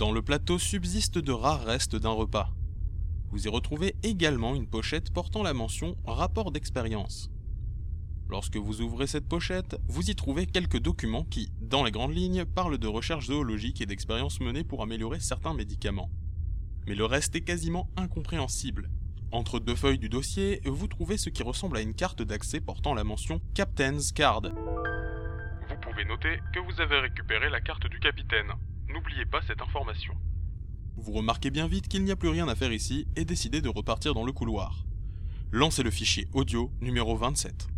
Dans le plateau subsistent de rares restes d'un repas. Vous y retrouvez également une pochette portant la mention rapport d'expérience. Lorsque vous ouvrez cette pochette, vous y trouvez quelques documents qui, dans les grandes lignes, parlent de recherches zoologiques et d'expériences menées pour améliorer certains médicaments. Mais le reste est quasiment incompréhensible. Entre deux feuilles du dossier, vous trouvez ce qui ressemble à une carte d'accès portant la mention Captain's Card. Vous pouvez noter que vous avez récupéré la carte du capitaine. N'oubliez pas cette information. Vous remarquez bien vite qu'il n'y a plus rien à faire ici et décidez de repartir dans le couloir. Lancez le fichier audio numéro 27.